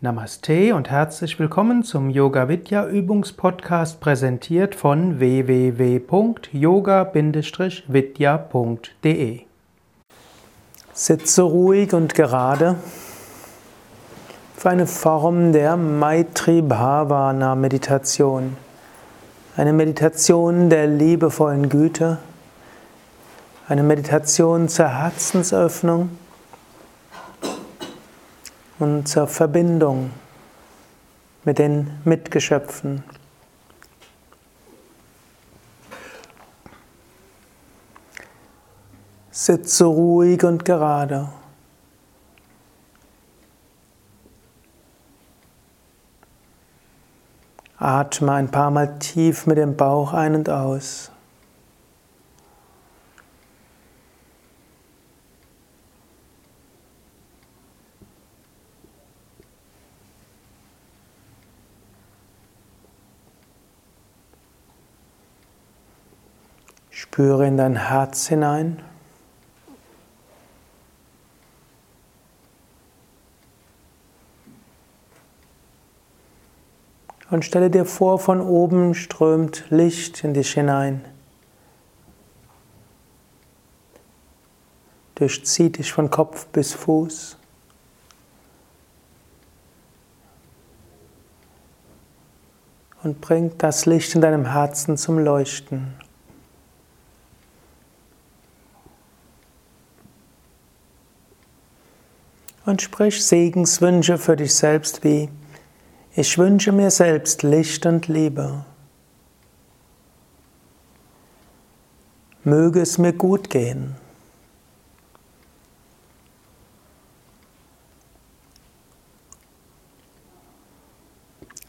Namaste und herzlich willkommen zum Yoga Vidya Übungspodcast präsentiert von www.yoga-vidya.de. Sitze ruhig und gerade für eine Form der Maitri Bhavana Meditation. Eine Meditation der liebevollen Güte, eine Meditation zur Herzensöffnung und zur Verbindung mit den Mitgeschöpfen. Sitze ruhig und gerade. Atme ein paar Mal tief mit dem Bauch ein und aus. Spüre in dein Herz hinein. Und stelle dir vor, von oben strömt Licht in dich hinein. Durchzieht dich von Kopf bis Fuß. Und bringt das Licht in deinem Herzen zum Leuchten. Und sprich Segenswünsche für dich selbst wie ich wünsche mir selbst Licht und Liebe. Möge es mir gut gehen.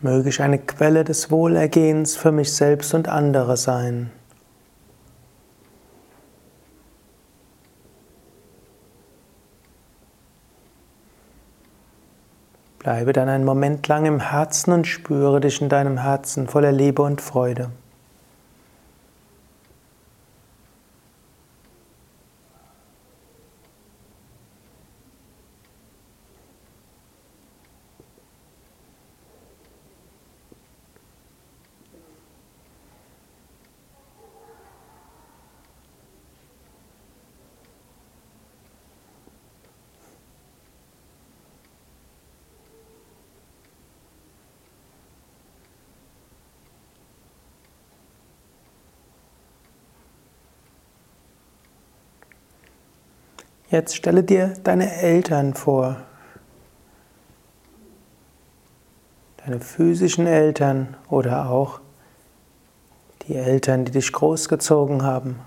Möge ich eine Quelle des Wohlergehens für mich selbst und andere sein. Bleibe dann einen Moment lang im Herzen und spüre dich in deinem Herzen voller Liebe und Freude. Jetzt stelle dir deine Eltern vor. Deine physischen Eltern oder auch die Eltern, die dich großgezogen haben.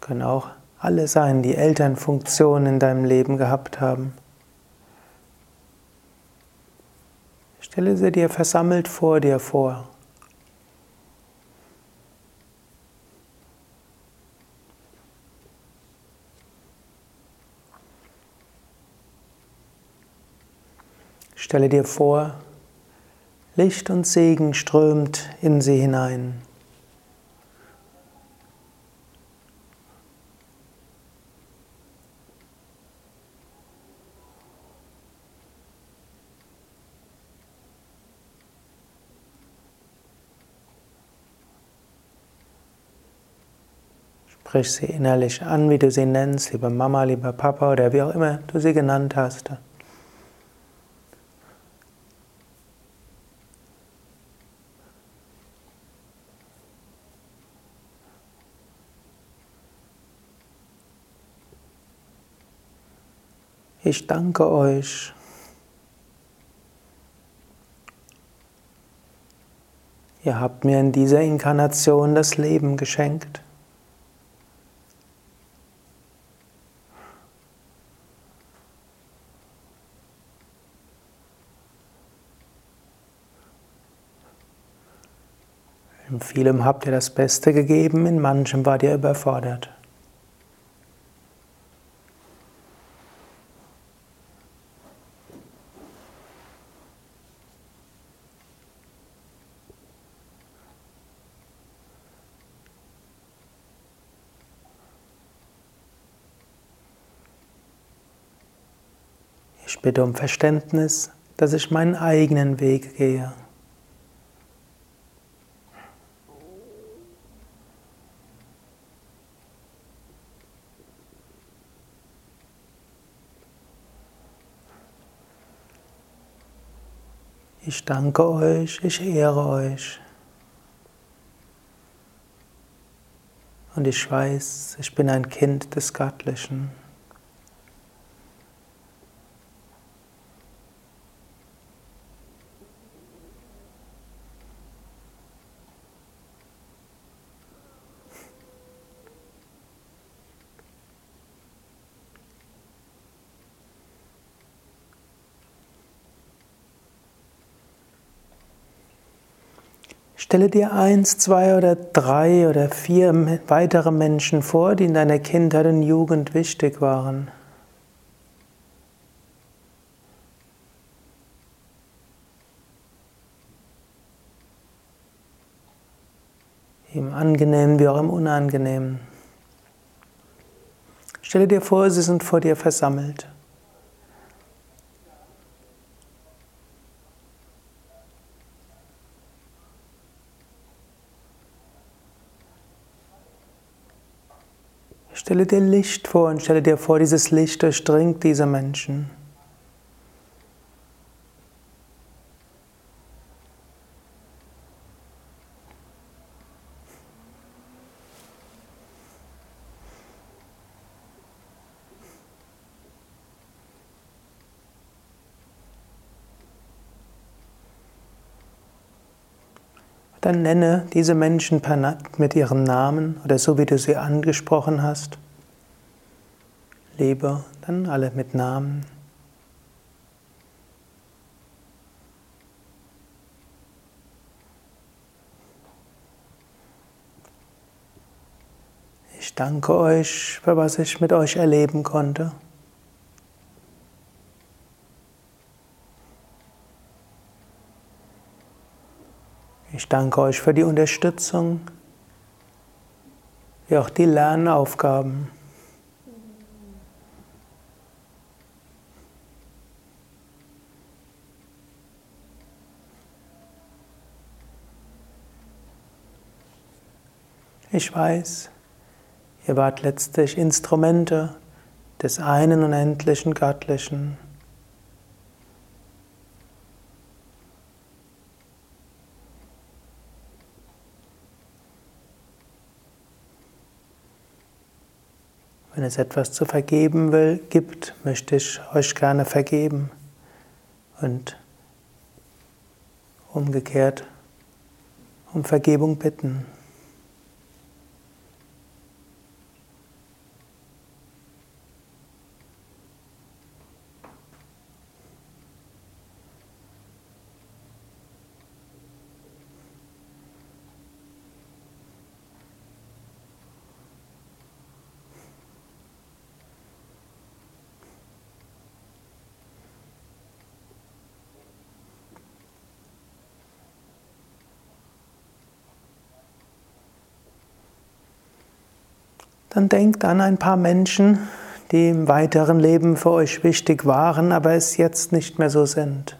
Können auch alle sein, die Elternfunktionen in deinem Leben gehabt haben. Stelle sie dir versammelt vor dir vor. Stelle dir vor, Licht und Segen strömt in sie hinein. Sprich sie innerlich an, wie du sie nennst, lieber Mama, lieber Papa oder wie auch immer du sie genannt hast. Ich danke euch. Ihr habt mir in dieser Inkarnation das Leben geschenkt. In vielem habt ihr das Beste gegeben, in manchem wart ihr überfordert. Ich bitte um Verständnis, dass ich meinen eigenen Weg gehe. Ich danke euch, ich ehre euch. Und ich weiß, ich bin ein Kind des Göttlichen. Stelle dir eins, zwei oder drei oder vier weitere Menschen vor, die in deiner Kindheit und Jugend wichtig waren. Im Angenehmen wie auch im Unangenehmen. Stelle dir vor, sie sind vor dir versammelt. Stelle dir Licht vor und stelle dir vor, dieses Licht durchdringt diese Menschen. Dann nenne diese Menschen mit ihrem Namen oder so wie du sie angesprochen hast. Lebe dann alle mit Namen. Ich danke euch für was ich mit euch erleben konnte. Ich danke euch für die Unterstützung, wie auch die Lernaufgaben. Ich weiß, ihr wart letztlich Instrumente des einen unendlichen Göttlichen. Es etwas zu vergeben will, gibt, möchte ich euch gerne vergeben. Und umgekehrt um Vergebung bitten. Dann denkt an ein paar Menschen, die im weiteren Leben für euch wichtig waren, aber es jetzt nicht mehr so sind.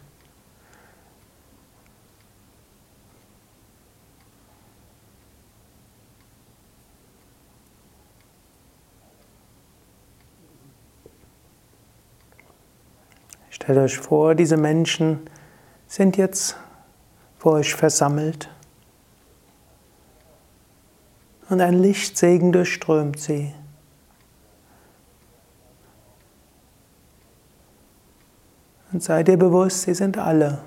Stellt euch vor, diese Menschen sind jetzt vor euch versammelt und ein Lichtsegen durchströmt sie. Und sei dir bewusst, sie sind alle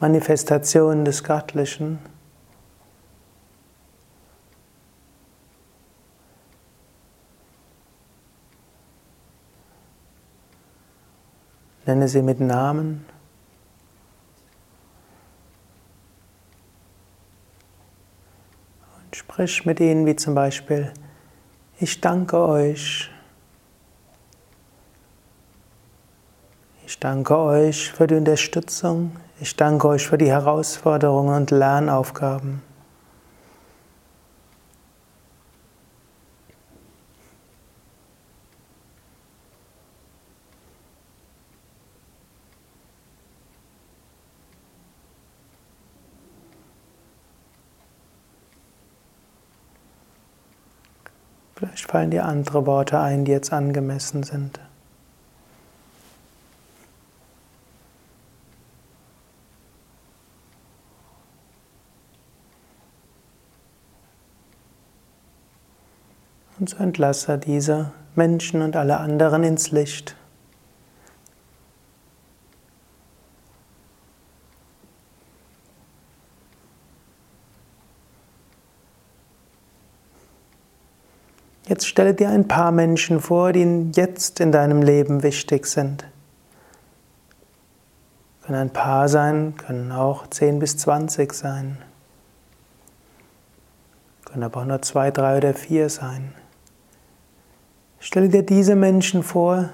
Manifestationen des Göttlichen. Nenne sie mit Namen. Sprich mit ihnen wie zum Beispiel, ich danke euch. Ich danke euch für die Unterstützung. Ich danke euch für die Herausforderungen und Lernaufgaben. Vielleicht fallen dir andere Worte ein, die jetzt angemessen sind. Und so entlasse diese Menschen und alle anderen ins Licht. Jetzt stelle dir ein paar Menschen vor, die jetzt in deinem Leben wichtig sind. Können ein paar sein, können auch 10 bis 20 sein. Können aber auch nur zwei, drei oder vier sein. Stelle dir diese Menschen vor,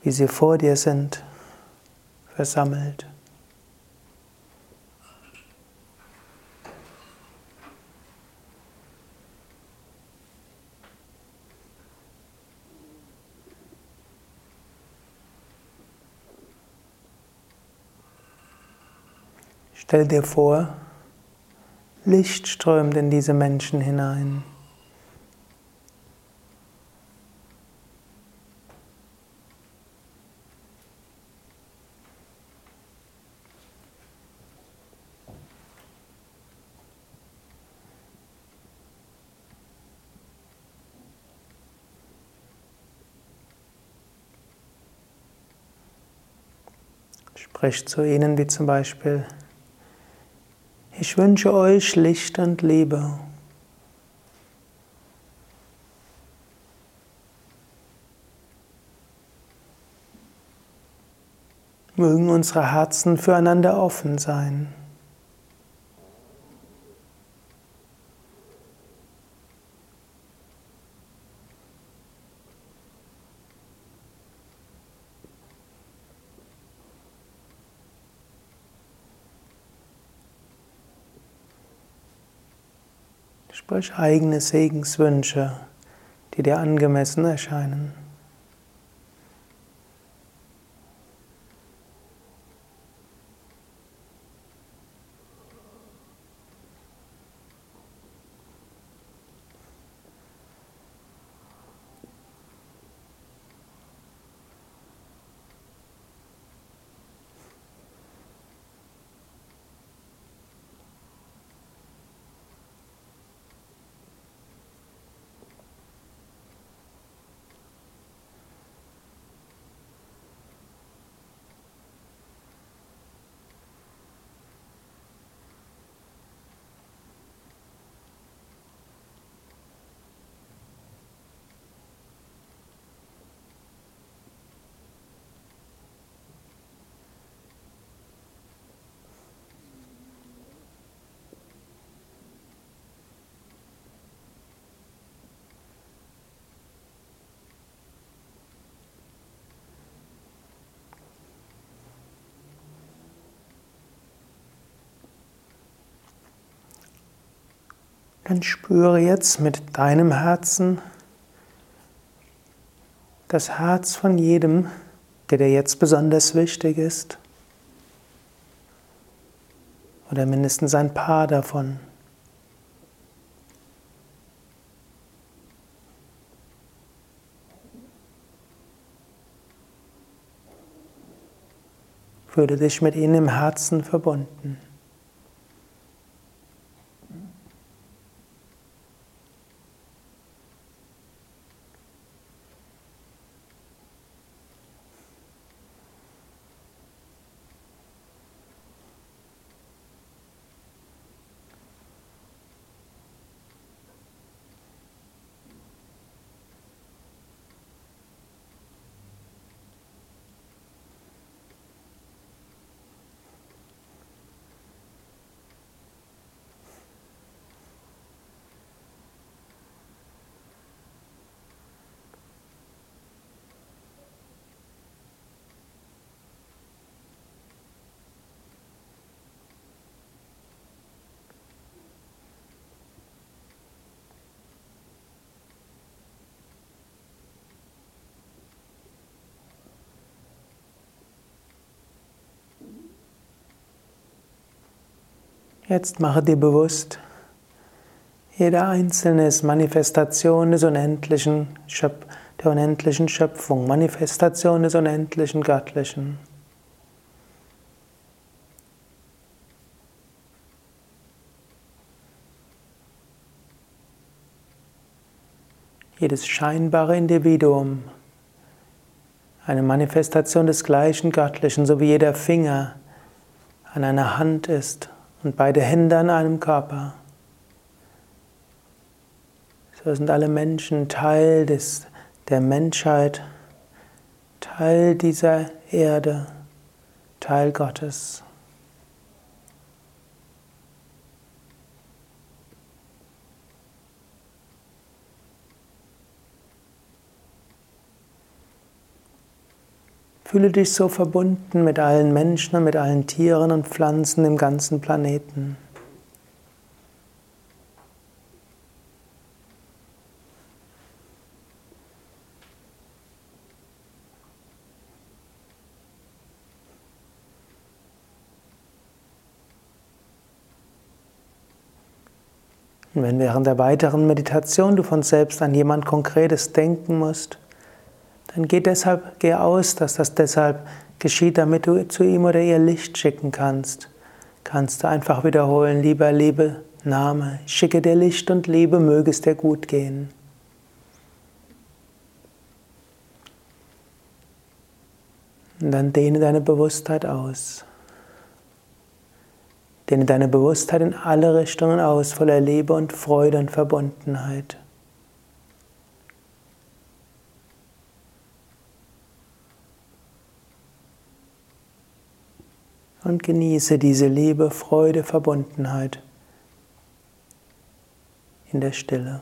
wie sie vor dir sind, versammelt. Stell dir vor, Licht strömt in diese Menschen hinein. Sprich zu ihnen wie zum Beispiel, ich wünsche euch Licht und Liebe. Mögen unsere Herzen füreinander offen sein. Sprich eigene Segenswünsche, die dir angemessen erscheinen. Dann spüre jetzt mit deinem Herzen das Herz von jedem, der dir jetzt besonders wichtig ist. Oder mindestens ein paar davon. Fühle dich mit ihnen im Herzen verbunden. Jetzt mache dir bewusst, Jeder Einzelne ist Manifestation des unendlichen Schöp der unendlichen Schöpfung, Manifestation des unendlichen Göttlichen. Jedes scheinbare Individuum, eine Manifestation des gleichen Göttlichen, so wie jeder Finger an einer Hand ist und beide Hände an einem Körper. So sind alle Menschen Teil des, der Menschheit, Teil dieser Erde, Teil Gottes. Fühle dich so verbunden mit allen Menschen und mit allen Tieren und Pflanzen im ganzen Planeten. Und wenn während der weiteren Meditation du von selbst an jemand Konkretes denken musst, dann geh deshalb, geh aus, dass das deshalb geschieht, damit du zu ihm oder ihr Licht schicken kannst. Kannst du einfach wiederholen, lieber, liebe Name, schicke dir Licht und Liebe, möge es dir gut gehen. Und dann dehne deine Bewusstheit aus. Dehne deine Bewusstheit in alle Richtungen aus, voller Liebe und Freude und Verbundenheit. Und genieße diese Liebe, Freude, Verbundenheit in der Stille.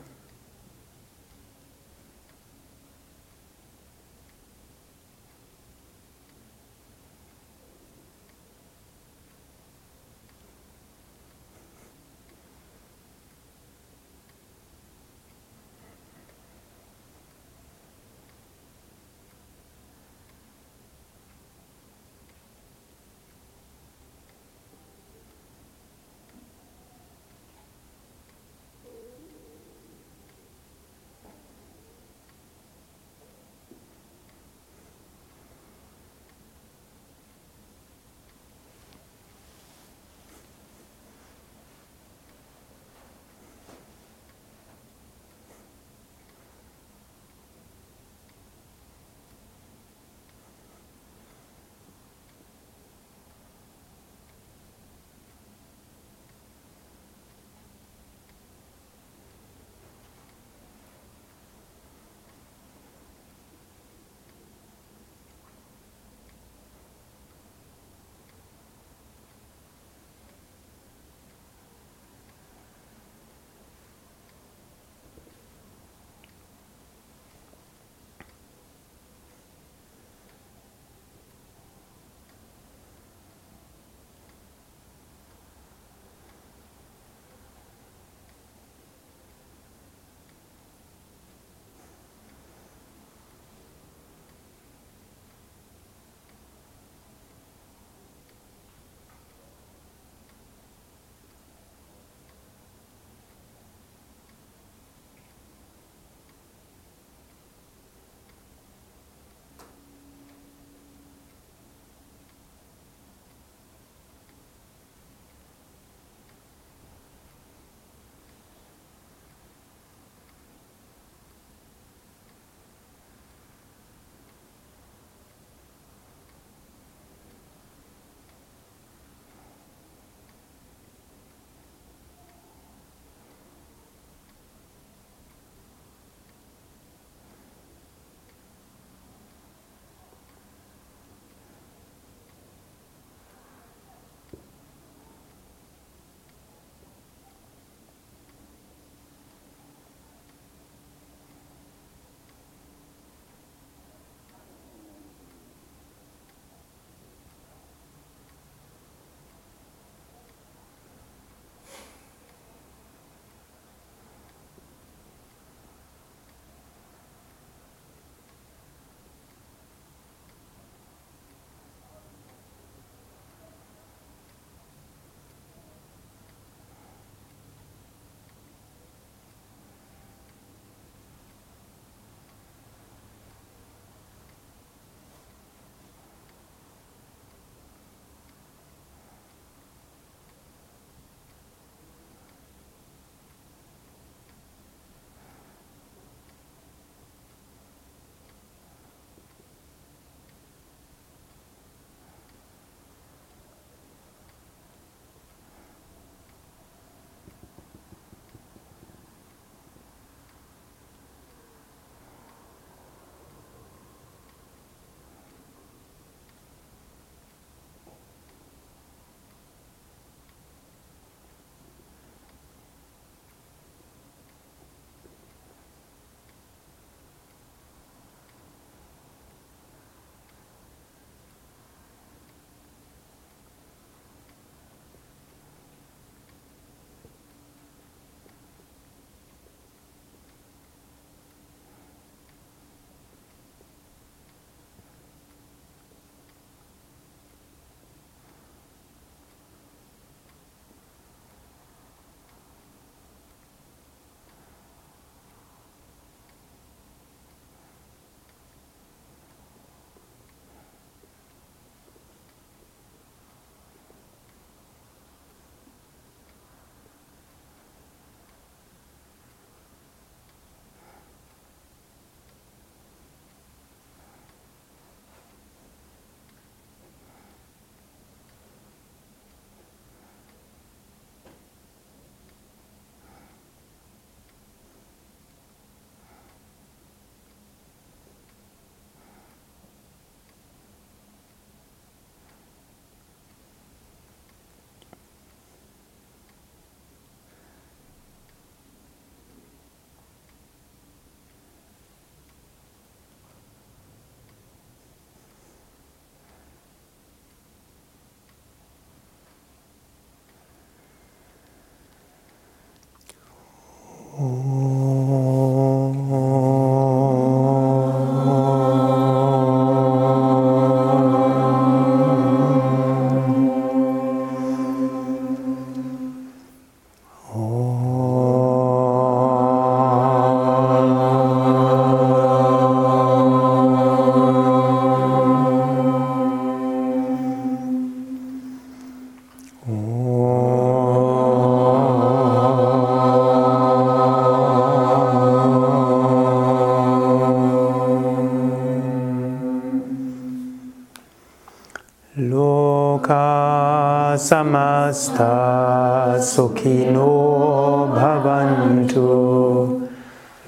Samasta sukhino bhavantu.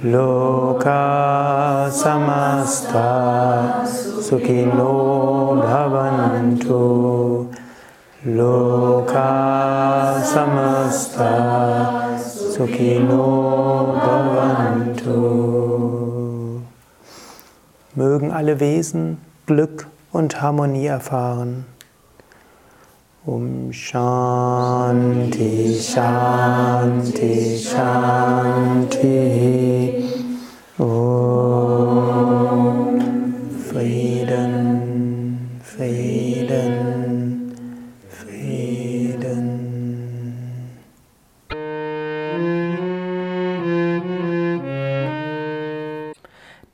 Loka samasta sukhino bhavantu. Loka samasta sukhino bhavantu. Mögen alle Wesen Glück und Harmonie erfahren. Um Shanti, Shanti, Shanti. Om Frieden, Frieden, Frieden.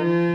Mm-hmm.